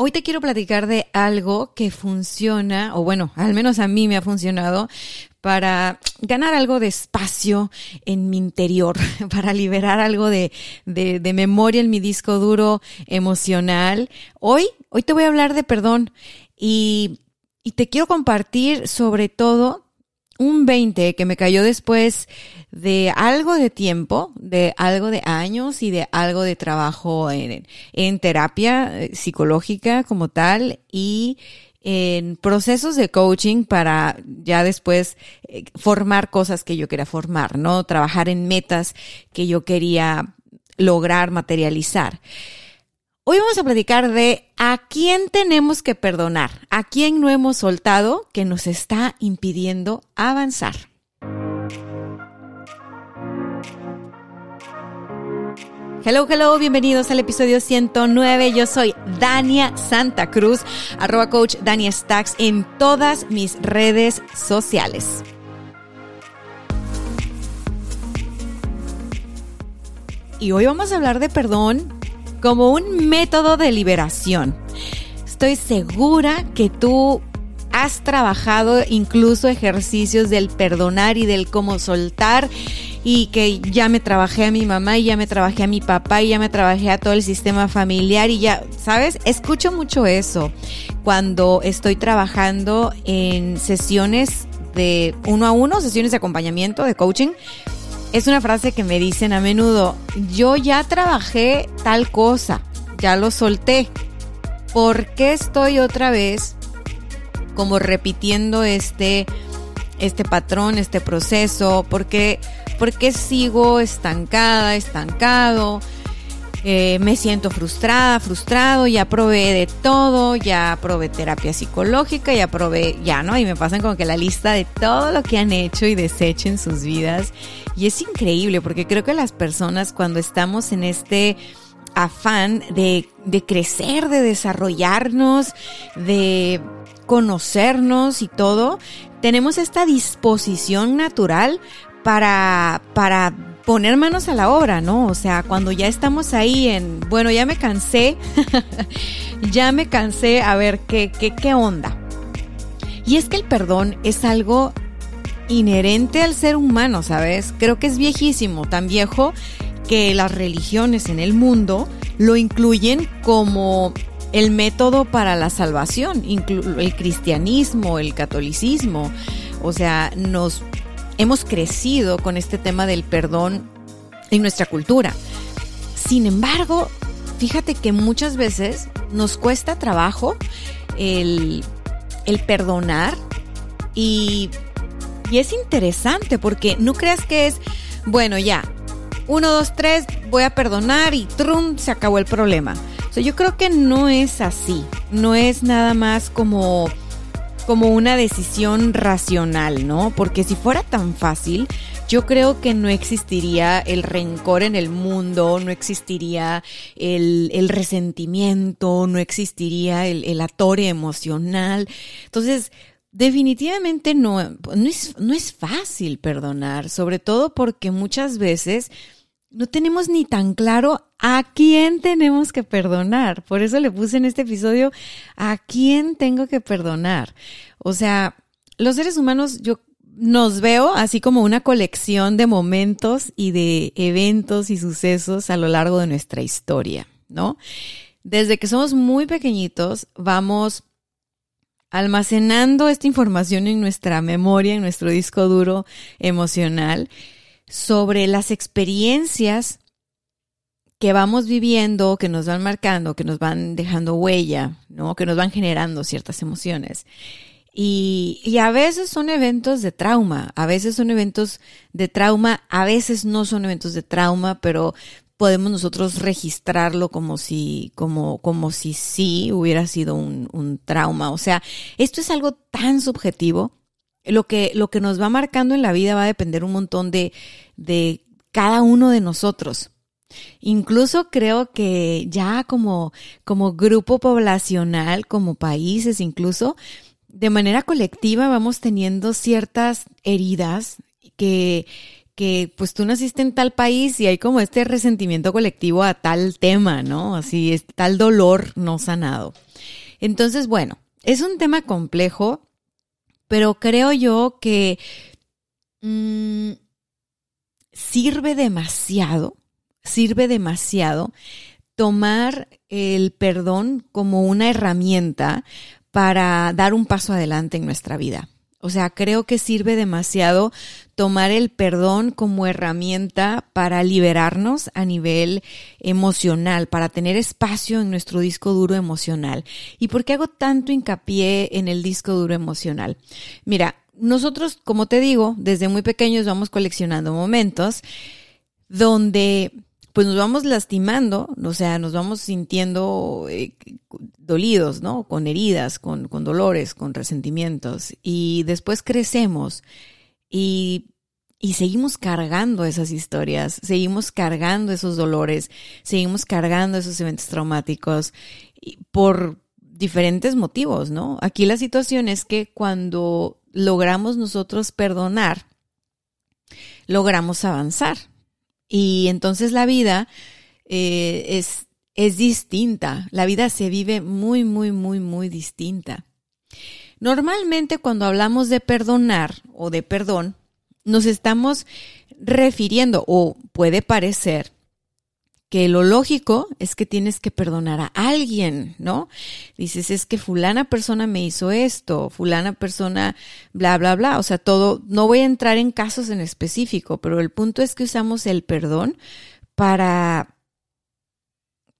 Hoy te quiero platicar de algo que funciona, o bueno, al menos a mí me ha funcionado para ganar algo de espacio en mi interior, para liberar algo de, de, memoria en mi disco duro emocional. Hoy, hoy te voy a hablar de perdón y, y te quiero compartir sobre todo un 20 que me cayó después de algo de tiempo, de algo de años y de algo de trabajo en, terapia eh, psicológica como tal y en procesos de coaching para ya después eh, formar cosas que yo quería formar, ¿no? Trabajar en metas que yo quería lograr materializar. Hoy vamos a platicar de a quién tenemos que perdonar, a quién no hemos soltado que nos está impidiendo avanzar. Hello, hello, bienvenidos al episodio 109. Yo soy Dania Santa Cruz, arroba coach Dania Stacks en todas mis redes sociales. Y hoy vamos a hablar de perdón como un método de liberación. Estoy segura que tú has trabajado incluso ejercicios del perdonar y del cómo soltar y que ya me trabajé a mi mamá y ya me trabajé a mi papá y ya me trabajé a todo el sistema familiar y ya, ¿sabes? Escucho mucho eso cuando estoy trabajando en sesiones de uno a uno, sesiones de acompañamiento, de coaching, es una frase que me dicen a menudo, yo ya trabajé tal cosa, ya lo solté. ¿Por qué estoy otra vez como repitiendo este, este patrón, este proceso? ¿Por qué, por qué sigo estancada, estancado? Eh, me siento frustrada, frustrado, ya probé de todo, ya probé terapia psicológica, ya probé, ya, ¿no? Y me pasan como que la lista de todo lo que han hecho y deshecho en sus vidas. Y es increíble porque creo que las personas cuando estamos en este afán de, de crecer, de desarrollarnos, de conocernos y todo, tenemos esta disposición natural para, para poner manos a la obra, ¿no? O sea, cuando ya estamos ahí en, bueno, ya me cansé, ya me cansé, a ver, ¿qué, qué, qué onda? Y es que el perdón es algo inherente al ser humano, ¿sabes? Creo que es viejísimo, tan viejo que las religiones en el mundo lo incluyen como el método para la salvación, el cristianismo, el catolicismo. O sea, nos hemos crecido con este tema del perdón en nuestra cultura. Sin embargo, fíjate que muchas veces nos cuesta trabajo el, perdonar y, y es interesante porque no creas que es, bueno, ya, uno, dos, tres, voy a perdonar y trum, se acabó el problema. O sea, yo creo que no es así, no es nada más como como una decisión racional, ¿no? Porque si fuera tan fácil, yo creo que no existiría el rencor en el mundo, no existiría el, resentimiento, no existiría el, el atore emocional. Entonces, definitivamente no, no es, no es fácil perdonar, sobre todo porque muchas veces no tenemos ni tan claro a quién tenemos que perdonar. Por eso le puse en este episodio a quién tengo que perdonar. O sea, los seres humanos yo nos veo así como una colección de momentos y de eventos y sucesos a lo largo de nuestra historia, ¿no? Desde que somos muy pequeñitos vamos almacenando esta información en nuestra memoria, en nuestro disco duro emocional sobre las experiencias que vamos viviendo, que nos van marcando, que nos van dejando huella, ¿no? Que nos van generando ciertas emociones. Y, y, a veces son eventos de trauma, a veces son eventos de trauma, a veces no son eventos de trauma, pero podemos nosotros registrarlo como si, como, como si sí hubiera sido un, un trauma. O sea, esto es algo tan subjetivo. Lo que, lo que nos va marcando en la vida va a depender un montón de, de cada uno de nosotros. Incluso creo que ya como, como grupo poblacional, como países incluso, de manera colectiva vamos teniendo ciertas heridas que, que pues tú naciste en tal país y hay como este resentimiento colectivo a tal tema, ¿no? Así es tal dolor no sanado. Entonces, bueno, es un tema complejo, pero creo yo que mm, sirve demasiado, sirve demasiado tomar el perdón como una herramienta para dar un paso adelante en nuestra vida. O sea, creo que sirve demasiado tomar el perdón como herramienta para liberarnos a nivel emocional, para tener espacio en nuestro disco duro emocional. ¿Y por qué hago tanto hincapié en el disco duro emocional? Mira, nosotros, como te digo, desde muy pequeños vamos coleccionando momentos donde pues nos vamos lastimando, o sea, nos vamos sintiendo eh, dolidos, ¿no? Con heridas, con, con dolores, con resentimientos. Y después crecemos y, y seguimos cargando esas historias, seguimos cargando esos dolores, seguimos cargando esos eventos traumáticos por diferentes motivos, ¿no? Aquí la situación es que cuando logramos nosotros perdonar, logramos avanzar. Y entonces la vida eh, es, es distinta. La vida se vive muy, muy, muy, muy distinta. Normalmente cuando hablamos de perdonar o de perdón, nos estamos refiriendo, o puede parecer, que lo lógico es que tienes que perdonar a alguien, ¿no? Dices, es que fulana persona me hizo esto, fulana persona, bla, bla, bla. O sea, todo, no voy a entrar en casos en específico, pero el punto es que usamos el perdón para,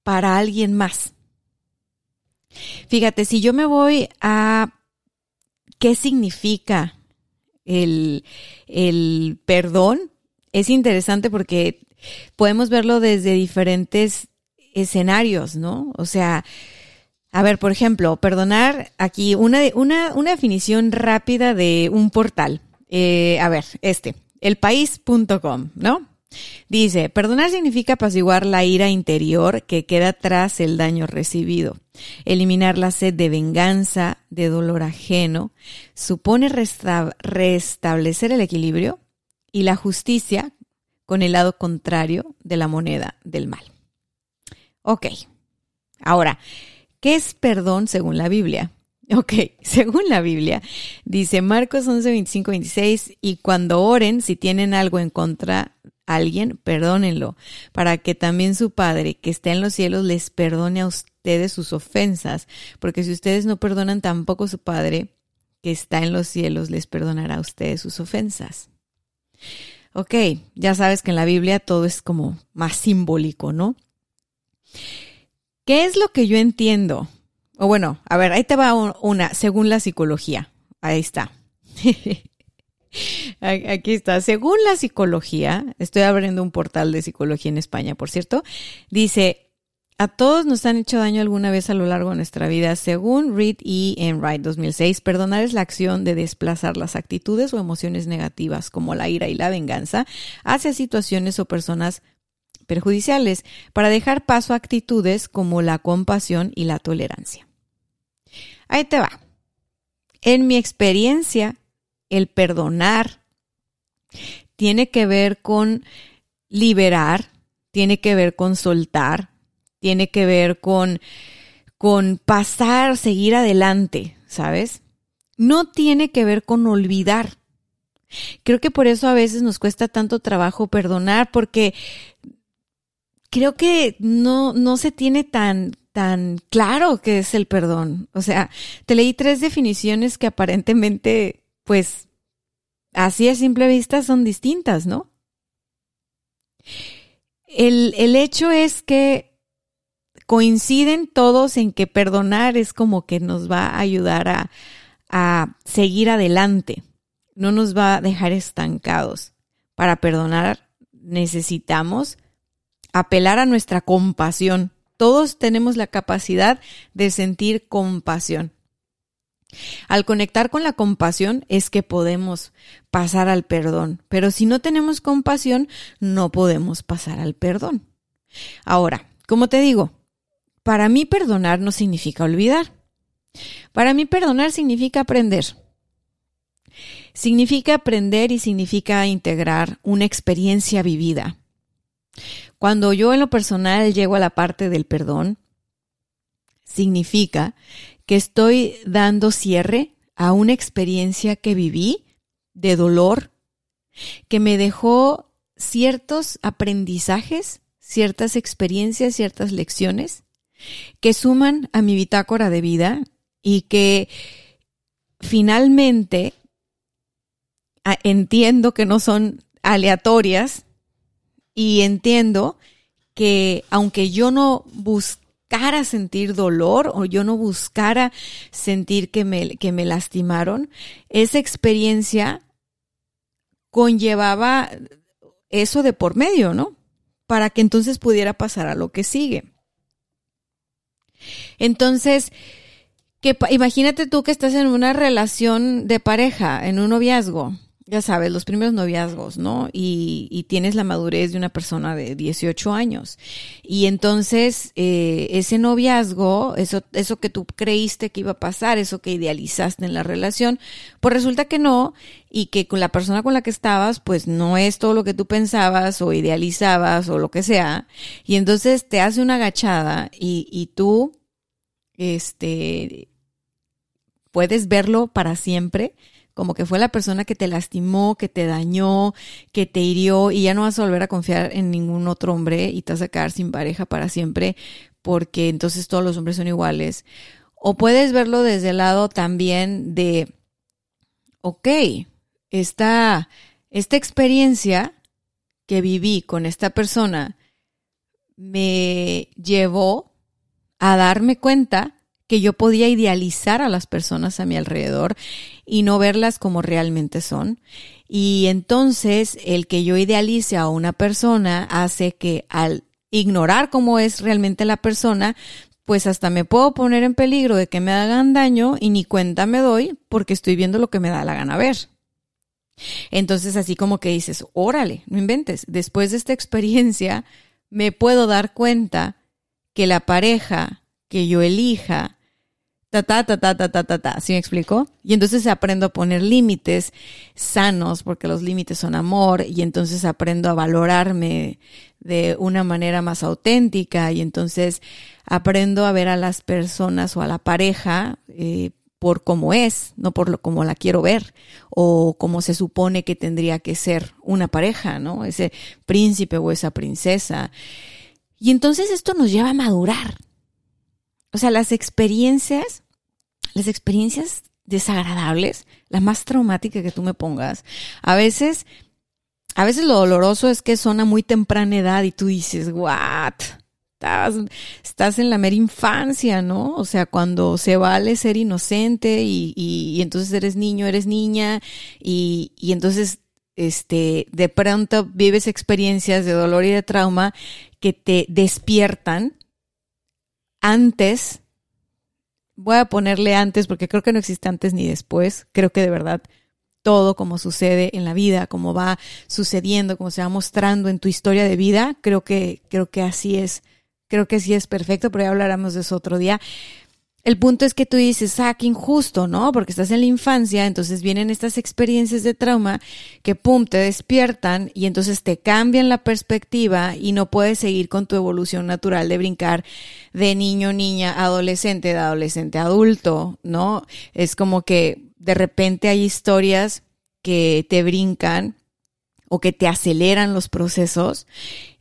para alguien más. Fíjate, si yo me voy a qué significa el, el perdón, es interesante porque podemos verlo desde diferentes escenarios, ¿no? O sea, a ver, por ejemplo, perdonar aquí una, una, definición rápida de un portal. Eh, a ver, este, elpaís.com, ¿no? Dice, perdonar significa apaciguar la ira interior que queda tras el daño recibido, eliminar la sed de venganza, de dolor ajeno, supone restablecer el equilibrio y la justicia con el lado contrario de la moneda del mal. Ok, ahora, ¿qué es perdón según la Biblia? Ok, según la Biblia, dice Marcos 11, 25, 26, y cuando oren, si tienen algo en contra alguien, perdónenlo, para que también su Padre, que está en los cielos, les perdone a ustedes sus ofensas, porque si ustedes no perdonan, tampoco su Padre, que está en los cielos, les perdonará a ustedes sus ofensas. Ok, ya sabes que en la Biblia todo es como más simbólico, ¿no? ¿Qué es lo que yo entiendo? O bueno, a ver, ahí te va una, según la psicología. Ahí está. Aquí está. Según la psicología, estoy abriendo un portal de psicología en España, por cierto, dice, a todos nos han hecho daño alguna vez a lo largo de nuestra vida. Según Reed E. Enright 2006, perdonar es la acción de desplazar las actitudes o emociones negativas como la ira y la venganza hacia situaciones o personas perjudiciales para dejar paso a actitudes como la compasión y la tolerancia. Ahí te va. En mi experiencia, el perdonar tiene que ver con liberar, tiene que ver con soltar, tiene que ver con, con pasar, seguir adelante, ¿sabes? No tiene que ver con olvidar. Creo que por eso a veces nos cuesta tanto trabajo perdonar, porque creo que no, no se tiene tan, tan claro qué es el perdón. O sea, te leí tres definiciones que aparentemente, pues, así a simple vista son distintas, ¿no? El, el hecho es que coinciden todos en que perdonar es como que nos va a ayudar a, a seguir adelante, no nos va a dejar estancados. Para perdonar necesitamos apelar a nuestra compasión. Todos tenemos la capacidad de sentir compasión. Al conectar con la compasión es que podemos pasar al perdón, pero si no tenemos compasión, no podemos pasar al perdón. Ahora, como te digo, para mí perdonar no significa olvidar. Para mí perdonar significa aprender. Significa aprender y significa integrar una experiencia vivida. Cuando yo en lo personal llego a la parte del perdón, significa que estoy dando cierre a una experiencia que viví de dolor, que me dejó ciertos aprendizajes, ciertas experiencias, ciertas lecciones que suman a mi bitácora de vida y que finalmente entiendo que no son aleatorias y entiendo que aunque yo no buscara sentir dolor o yo no buscara sentir que me, que me lastimaron, esa experiencia conllevaba eso de por medio, ¿no? Para que entonces pudiera pasar a lo que sigue. Entonces, que, imagínate tú que estás en una relación de pareja, en un noviazgo, ya sabes, los primeros noviazgos, ¿no? Y, y, tienes la madurez de una persona de 18 años. Y entonces, eh, ese noviazgo, eso, eso que tú creíste que iba a pasar, eso que idealizaste en la relación, pues resulta que no, y que con la persona con la que estabas, pues no es todo lo que tú pensabas o idealizabas o lo que sea. Y entonces te hace una agachada y, y tú, este, puedes verlo para siempre como que fue la persona que te lastimó, que te dañó, que te hirió y ya no vas a volver a confiar en ningún otro hombre y te vas a quedar sin pareja para siempre porque entonces todos los hombres son iguales. O puedes verlo desde el lado también de, ok, esta, esta experiencia que viví con esta persona me llevó a darme cuenta que yo podía idealizar a las personas a mi alrededor y no verlas como realmente son. Y entonces el que yo idealice a una persona hace que al ignorar cómo es realmente la persona, pues hasta me puedo poner en peligro de que me hagan daño y ni cuenta me doy porque estoy viendo lo que me da la gana ver. Entonces así como que dices, órale, no inventes, después de esta experiencia me puedo dar cuenta que la pareja que yo elija ta, ta, ta, ta, ta, ta, ta, ta. ¿Sí me explico? Y entonces aprendo a poner límites sanos, porque los límites son amor, y entonces aprendo a valorarme de una manera más auténtica, y entonces aprendo a ver a las personas o a la pareja eh, por cómo es, no por lo como la quiero ver, o como se supone que tendría que ser una pareja, ¿no? Ese príncipe o esa princesa. Y entonces esto nos lleva a madurar, o sea, las experiencias, las experiencias desagradables, la más traumática que tú me pongas, a veces, a veces lo doloroso es que son a muy temprana edad y tú dices, what? Estás, estás en la mera infancia, ¿no? O sea, cuando se vale ser inocente y, y, entonces eres niño, eres niña y, y entonces este, de pronto vives experiencias de dolor y de trauma que te despiertan antes, voy a ponerle antes porque creo que no existe antes ni después, creo que de verdad todo como sucede en la vida, como va sucediendo, como se va mostrando en tu historia de vida, creo que creo que así es, creo que sí es perfecto, pero ya hablaremos de eso otro día. El punto es que tú dices, ah, qué injusto, ¿no? Porque estás en la infancia, entonces vienen estas experiencias de trauma que, pum, te despiertan y entonces te cambian la perspectiva y no puedes seguir con tu evolución natural de brincar de niño, niña, adolescente, de adolescente, adulto, ¿no? Es como que de repente hay historias que te brincan o que te aceleran los procesos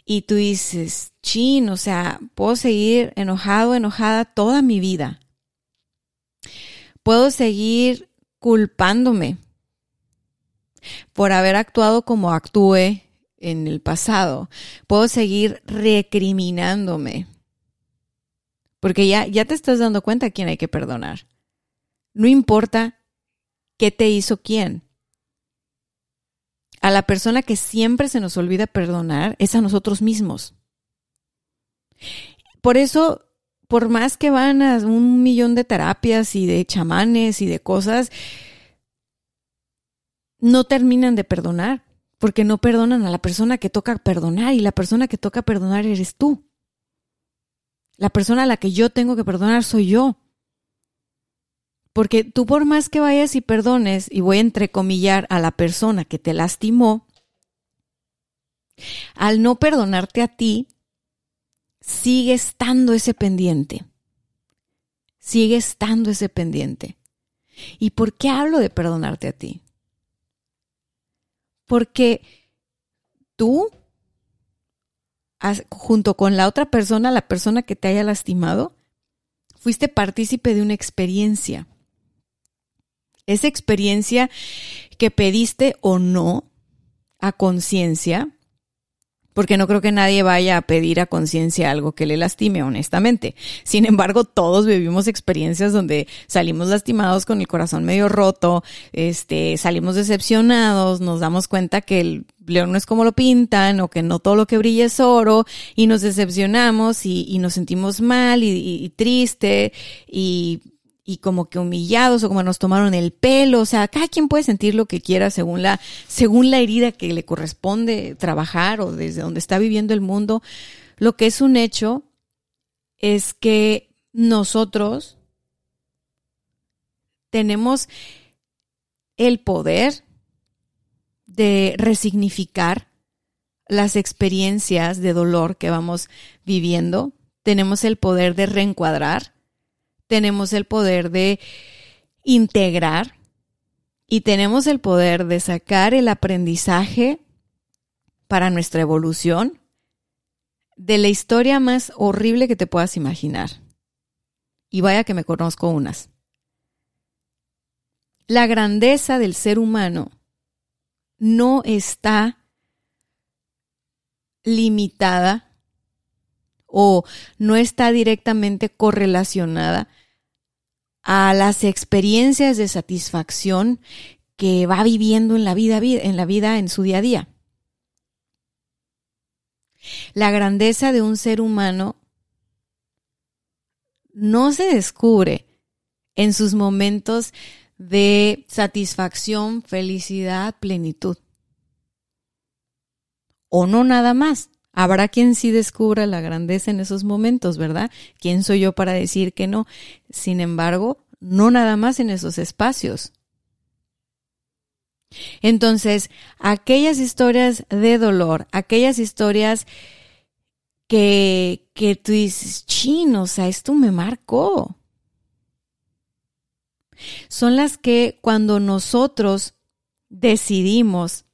y tú dices, chin, o sea, puedo seguir enojado, enojada toda mi vida Puedo seguir culpándome por haber actuado como actué en el pasado. Puedo seguir recriminándome. Porque ya, ya te estás dando cuenta a quién hay que perdonar. No importa qué te hizo quién. A la persona que siempre se nos olvida perdonar es a nosotros mismos. por eso, por más que van a un millón de terapias y de chamanes y de cosas, no terminan de perdonar, porque no perdonan a la persona que toca perdonar y la persona que toca perdonar eres tú. La persona a la que yo tengo que perdonar soy yo. Porque tú por más que vayas y perdones, y voy a entrecomillar a la persona que te lastimó, al no perdonarte a ti, sigue estando ese pendiente. Sigue estando ese pendiente. ¿Y por qué hablo de perdonarte a ti? Porque tú, junto con la otra persona, la persona que te haya lastimado, fuiste partícipe de una experiencia. Esa experiencia que pediste o no a conciencia, porque no creo que nadie vaya a pedir a conciencia algo que le lastime, honestamente. Sin embargo, todos vivimos experiencias donde salimos lastimados con el corazón medio roto, este, salimos decepcionados, nos damos cuenta que el león no es como lo pintan o que no todo lo que brilla es oro y nos decepcionamos y, nos sentimos mal y, y triste y y como que humillados o como nos tomaron el pelo, o sea, cada quien puede sentir lo que quiera según la según la herida que le corresponde trabajar o desde donde está viviendo el mundo. Lo que es un hecho es que nosotros tenemos el poder de resignificar las experiencias de dolor que vamos viviendo, tenemos el poder de reencuadrar tenemos el poder de integrar y tenemos el poder de sacar el aprendizaje para nuestra evolución de la historia más horrible que te puedas imaginar. Y vaya que me conozco unas. La grandeza del ser humano no está limitada o no está directamente correlacionada a las experiencias de satisfacción que va viviendo en la vida, en la vida en su día a día. La grandeza de un ser humano no se descubre en sus momentos de satisfacción, felicidad, plenitud. O no nada más. Habrá quien sí descubra la grandeza en esos momentos, ¿verdad? ¿Quién soy yo para decir que no? Sin embargo, no nada más en esos espacios. Entonces, aquellas historias de dolor, aquellas historias que, que tú dices, chino, o sea, esto me marcó. Son las que cuando nosotros decidimos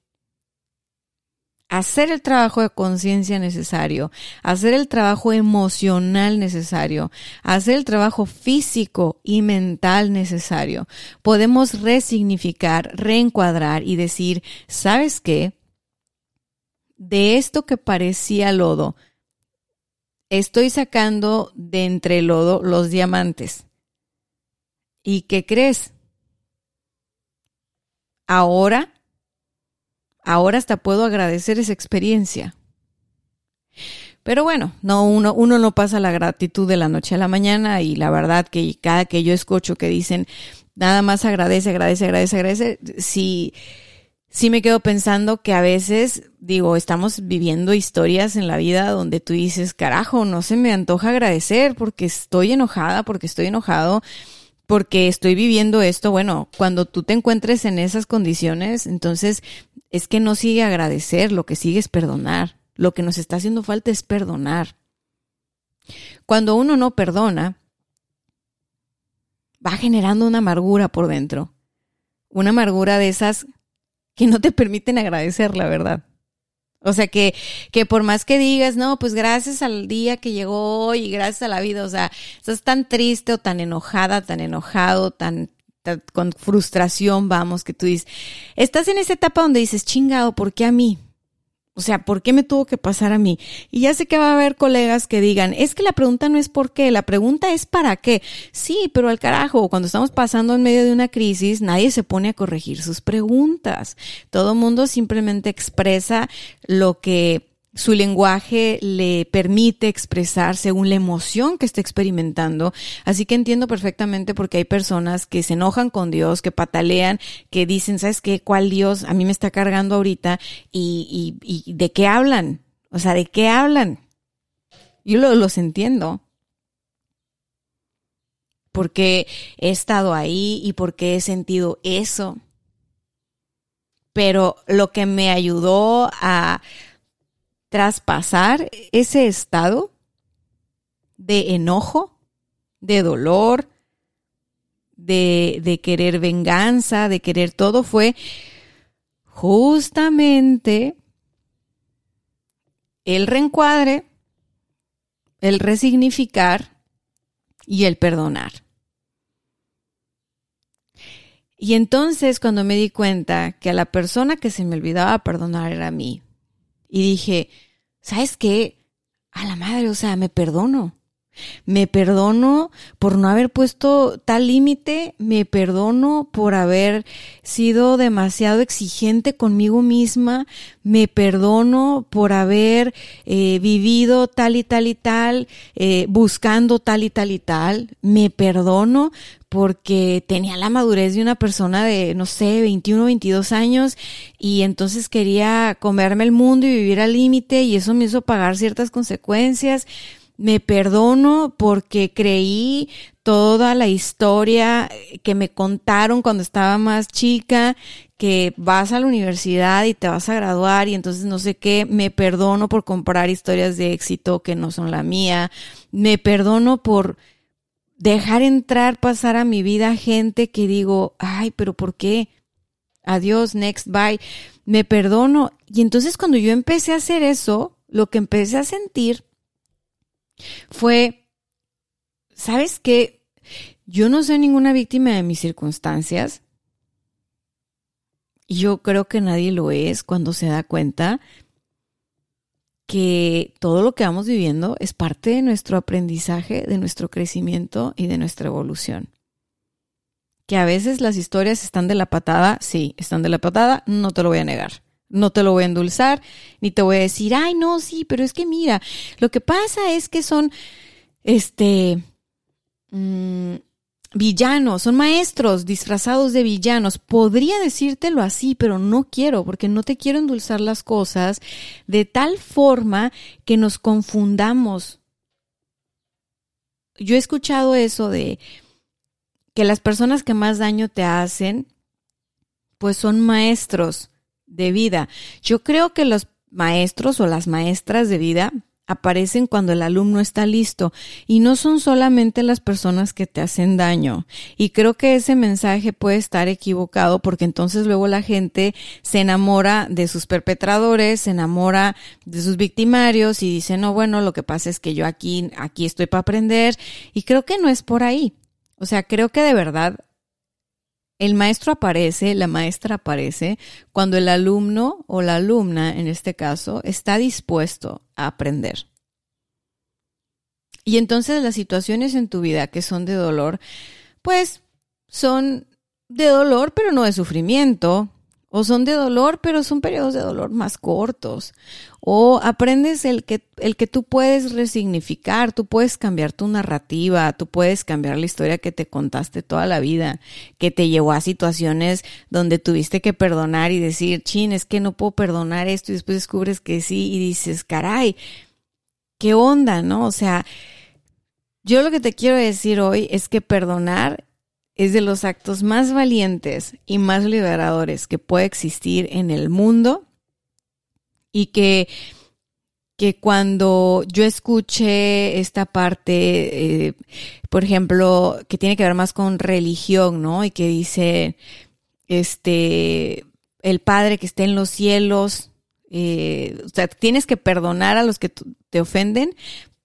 hacer el trabajo de conciencia necesario, hacer el trabajo emocional necesario, hacer el trabajo físico y mental necesario, podemos resignificar, reencuadrar y decir, ¿sabes qué? De esto que parecía lodo, estoy sacando de entre lodo los diamantes. ¿Y qué crees? Ahora ahora hasta puedo agradecer esa experiencia. Pero bueno, no, uno, uno no pasa la gratitud de la noche a la mañana y la verdad que cada que yo escucho que dicen nada más agradece, agradece, agradece, agradece, sí, sí me quedo pensando que a veces, digo, estamos viviendo historias en la vida donde tú dices, carajo, no se me antoja agradecer porque estoy enojada, porque estoy enojado porque estoy viviendo esto, bueno, cuando tú te encuentres en esas condiciones, entonces es que no sigue agradecer, lo que sigue es perdonar. Lo que nos está haciendo falta es perdonar. Cuando uno no perdona, va generando una amargura por dentro. Una amargura de esas que no te permiten agradecer, la verdad. O sea, que, que por más que digas, no, pues gracias al día que llegó hoy y gracias a la vida, o sea, estás tan triste o tan enojada, tan enojado, tan con frustración, vamos, que tú dices, estás en esa etapa donde dices, chingado, ¿por qué a mí? O sea, ¿por qué me tuvo que pasar a mí? Y ya sé que va a haber colegas que digan, es que la pregunta no es por qué, la pregunta es para qué. Sí, pero al carajo, cuando estamos pasando en medio de una crisis, nadie se pone a corregir sus preguntas. Todo mundo simplemente expresa lo que su lenguaje le permite expresar según la emoción que está experimentando. Así que entiendo perfectamente porque hay personas que se enojan con Dios, que patalean, que dicen, ¿sabes qué? ¿Cuál Dios a mí me está cargando ahorita? ¿Y, y, de qué hablan? O sea, ¿de qué hablan? Yo los entiendo. Porque he estado ahí y porque he sentido eso. Pero lo que me ayudó a traspasar ese estado de enojo, de dolor, de, querer venganza, de querer todo, fue justamente el reencuadre, el resignificar y el perdonar. Y entonces cuando me di cuenta que a la persona que se me olvidaba perdonar era a mí, y dije, ¿sabes qué? A la madre, o sea, me perdono. Me perdono por no haber puesto tal límite, me perdono por haber sido demasiado exigente conmigo misma, me perdono por haber eh, vivido tal y tal y tal, eh, buscando tal y tal y tal, me perdono porque tenía la madurez de una persona de, no sé, 21, 22 años y entonces quería comerme el mundo y vivir al límite y eso me hizo pagar ciertas consecuencias. Me perdono porque creí toda la historia que me contaron cuando estaba más chica, que vas a la universidad y te vas a graduar y entonces no sé qué, me perdono por comprar historias de éxito que no son la mía, me perdono por dejar entrar, pasar a mi vida gente que digo, ay, pero ¿por qué? Adiós, next, bye. Me perdono. Y entonces cuando yo empecé a hacer eso, lo que empecé a sentir fue, ¿sabes qué? Yo no soy ninguna víctima de mis circunstancias. Y yo creo que nadie lo es cuando se da cuenta que todo lo que vamos viviendo es parte de nuestro aprendizaje, de nuestro crecimiento y de nuestra evolución. Que a veces las historias están de la patada, sí, están de la patada, no te lo voy a negar. No te lo voy a endulzar, ni te voy a decir, ay, no, sí, pero es que mira, lo que pasa es que son, este, mm, villanos, son maestros disfrazados de villanos. Podría decírtelo así, pero no quiero, porque no te quiero endulzar las cosas de tal forma que nos confundamos. Yo he escuchado eso de que las personas que más daño te hacen, pues son maestros de vida. Yo creo que los maestros o las maestras de vida aparecen cuando el alumno está listo y no son solamente las personas que te hacen daño. Y creo que ese mensaje puede estar equivocado porque entonces luego la gente se enamora de sus perpetradores, se enamora de sus victimarios y dice, no, bueno, lo que pasa es que yo aquí, aquí estoy para aprender y creo que no es por ahí. O sea, creo que de verdad el maestro aparece, la maestra aparece, cuando el alumno o la alumna, en este caso, está dispuesto a aprender. Y entonces las situaciones en tu vida que son de dolor, pues son de dolor, pero no de sufrimiento. O son de dolor, pero son periodos de dolor más cortos. O aprendes el que, el que tú puedes resignificar, tú puedes cambiar tu narrativa, tú puedes cambiar la historia que te contaste toda la vida, que te llevó a situaciones donde tuviste que perdonar y decir, chin, es que no puedo perdonar esto y después descubres que sí y dices, caray, ¿qué onda, no? O sea, yo lo que te quiero decir hoy es que perdonar es de los actos más valientes y más liberadores que puede existir en el mundo y que, que cuando yo escuché esta parte, eh, por ejemplo, que tiene que ver más con religión, ¿no? Y que dice, este, el Padre que esté en los cielos, eh, o sea, tienes que perdonar a los que te ofenden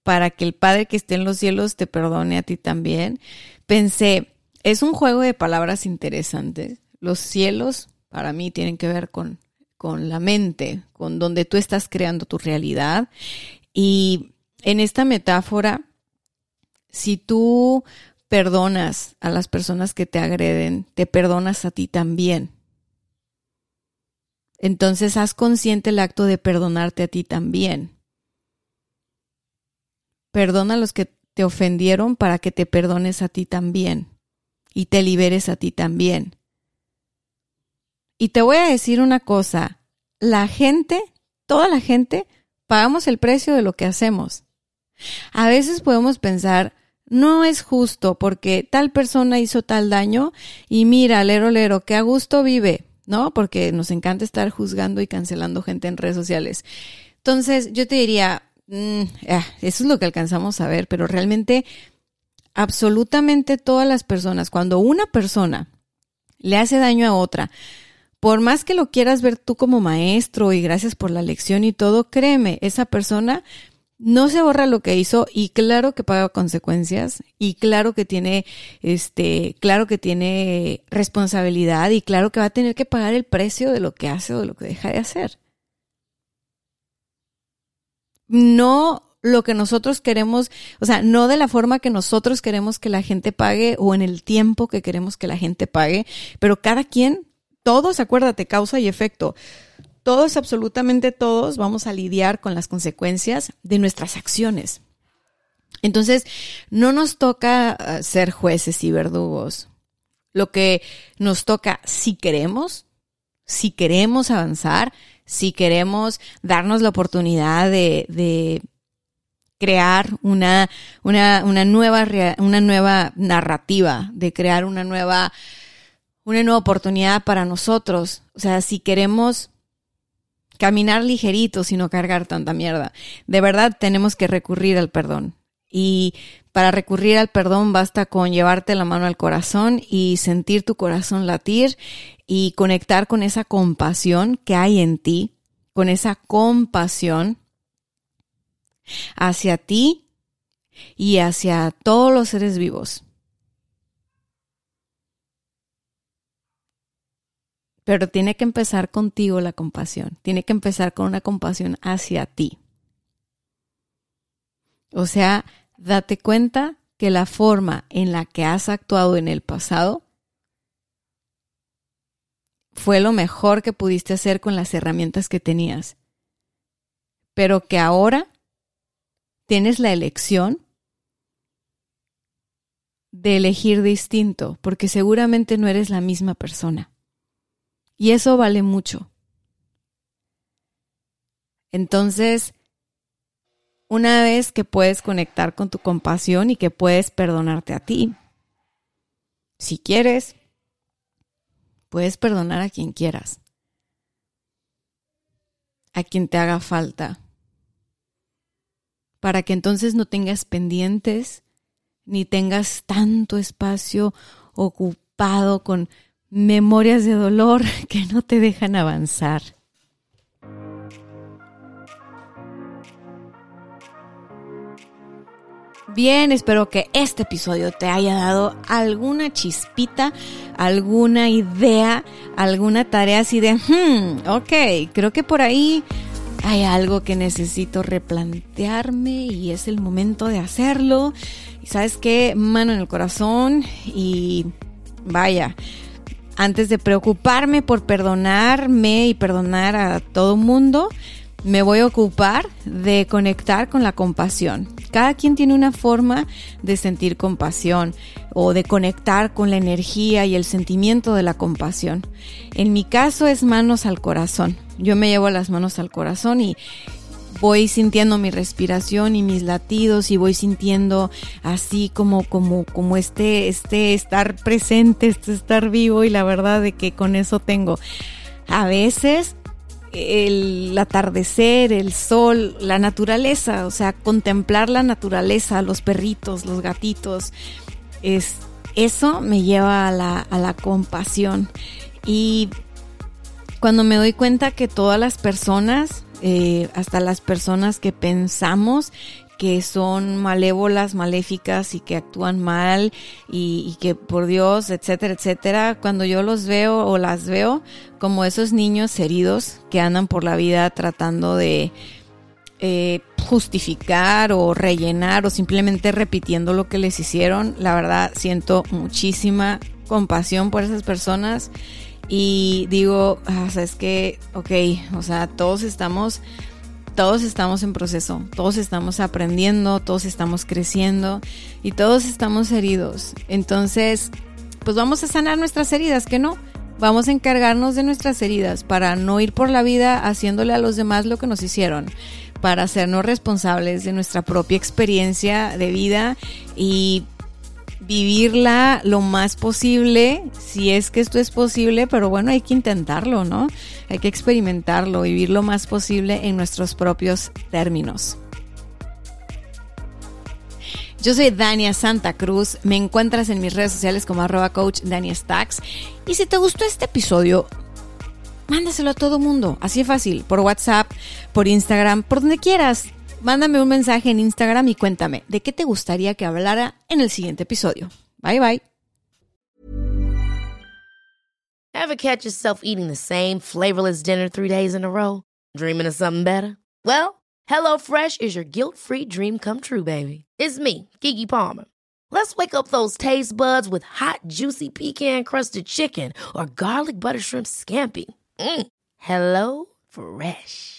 para que el Padre que esté en los cielos te perdone a ti también. Pensé, es un juego de palabras interesantes. Los cielos para mí tienen que ver con, con la mente, con donde tú estás creando tu realidad. Y en esta metáfora, si tú perdonas a las personas que te agreden, te perdonas a ti también. Entonces haz consciente el acto de perdonarte a ti también. Perdona a los que te ofendieron para que te perdones a ti también y te liberes a ti también. Y te voy a decir una cosa, la gente, toda la gente, pagamos el precio de lo que hacemos. A veces podemos pensar, no es justo porque tal persona hizo tal daño y mira, lero, lero, que a gusto vive, ¿no? Porque nos encanta estar juzgando y cancelando gente en redes sociales. Entonces, yo te diría, mm, ah, eso es lo que alcanzamos a ver, pero realmente, absolutamente todas las personas, cuando una persona le hace daño a otra, por más que lo quieras ver tú como maestro y gracias por la lección y todo, créeme, esa persona no se borra lo que hizo y claro que paga consecuencias y claro que tiene este claro que tiene responsabilidad y claro que va a tener que pagar el precio de lo que hace o de lo que deja de hacer. No lo que nosotros queremos, o sea, no de la forma que nosotros queremos que la gente pague o en el tiempo que queremos que la gente pague, pero cada quien, todos, acuérdate, causa y efecto todos, absolutamente todos, vamos a lidiar con las consecuencias de nuestras acciones. Entonces, no nos toca uh, ser jueces y verdugos. Lo que nos toca, si queremos, si queremos avanzar, si queremos darnos la oportunidad de, crear una, una, una, nueva, una nueva narrativa, de crear una nueva, una nueva oportunidad para nosotros. O sea, si queremos caminar ligerito, sino cargar tanta mierda. De verdad tenemos que recurrir al perdón. Y para recurrir al perdón basta con llevarte la mano al corazón y sentir tu corazón latir y conectar con esa compasión que hay en ti, con esa compasión hacia ti y hacia todos los seres vivos. Pero tiene que empezar contigo la compasión. Tiene que empezar con una compasión hacia ti. O sea, date cuenta que la forma en la que has actuado en el pasado fue lo mejor que pudiste hacer con las herramientas que tenías. Pero que ahora tienes la elección de elegir distinto, porque seguramente no eres la misma persona. Y eso vale mucho. Entonces, una vez que puedes conectar con tu compasión y que puedes perdonarte a ti, si quieres, puedes perdonar a quien quieras, a quien te haga falta, para que entonces no tengas pendientes ni tengas tanto espacio ocupado con memorias de dolor que no te dejan avanzar. Bien, espero que este episodio te haya dado alguna chispita, alguna idea, alguna tarea así de, hmm, ok, creo que por ahí hay algo que necesito replantearme y es el momento de hacerlo. Sabes qué, mano en el corazón y vaya, antes de preocuparme por perdonarme y perdonar a todo mundo, me voy a ocupar de conectar con la compasión. Cada quien tiene una forma de sentir compasión o de conectar con la energía y el sentimiento de la compasión. En mi caso es manos al corazón. Yo me llevo las manos al corazón y voy sintiendo mi respiración y mis latidos y voy sintiendo así como como como este este estar presente, este estar vivo y la verdad de que con eso tengo a veces el atardecer, el sol, la naturaleza, o sea, contemplar la naturaleza, los perritos, los gatitos, es, eso me lleva a la, a la compasión. Y cuando me doy cuenta que todas las personas eh, hasta las personas que pensamos que son malévolas, maléficas y que actúan mal y, que por Dios, etcétera, etcétera, cuando yo los veo o las veo como esos niños heridos que andan por la vida tratando de eh, justificar o rellenar o simplemente repitiendo lo que les hicieron, la verdad siento muchísima compasión por esas personas y digo, ah, o sea, es que, ok, o sea, todos estamos, todos estamos en proceso, todos estamos aprendiendo, todos estamos creciendo y todos estamos heridos. Entonces, pues vamos a sanar nuestras heridas, que no. Vamos a encargarnos de nuestras heridas para no ir por la vida haciéndole a los demás lo que nos hicieron, para hacernos responsables de nuestra propia experiencia de vida y vivirla lo más posible, si es que esto es posible, pero bueno, hay que intentarlo, ¿no? Hay que experimentarlo, vivir lo más posible en nuestros propios términos. Yo soy Dania Santa Cruz, me encuentras en mis redes sociales como arroba coach Dania Stacks. Y si te gustó este episodio, mándaselo a todo mundo, así de fácil, por WhatsApp, por Instagram, por donde quieras. Mándame un mensaje en Instagram y cuéntame de qué te gustaría que hablara en el siguiente episodio. Bye bye. Ever catch yourself eating the same flavorless dinner three days in a row? Dreaming of something better? Well, HelloFresh is your guilt-free dream come true, baby. It's me, Kiki Palmer. Let's wake up those taste buds with hot, juicy pecan-crusted chicken or garlic butter shrimp scampi. Mm. Hello Fresh.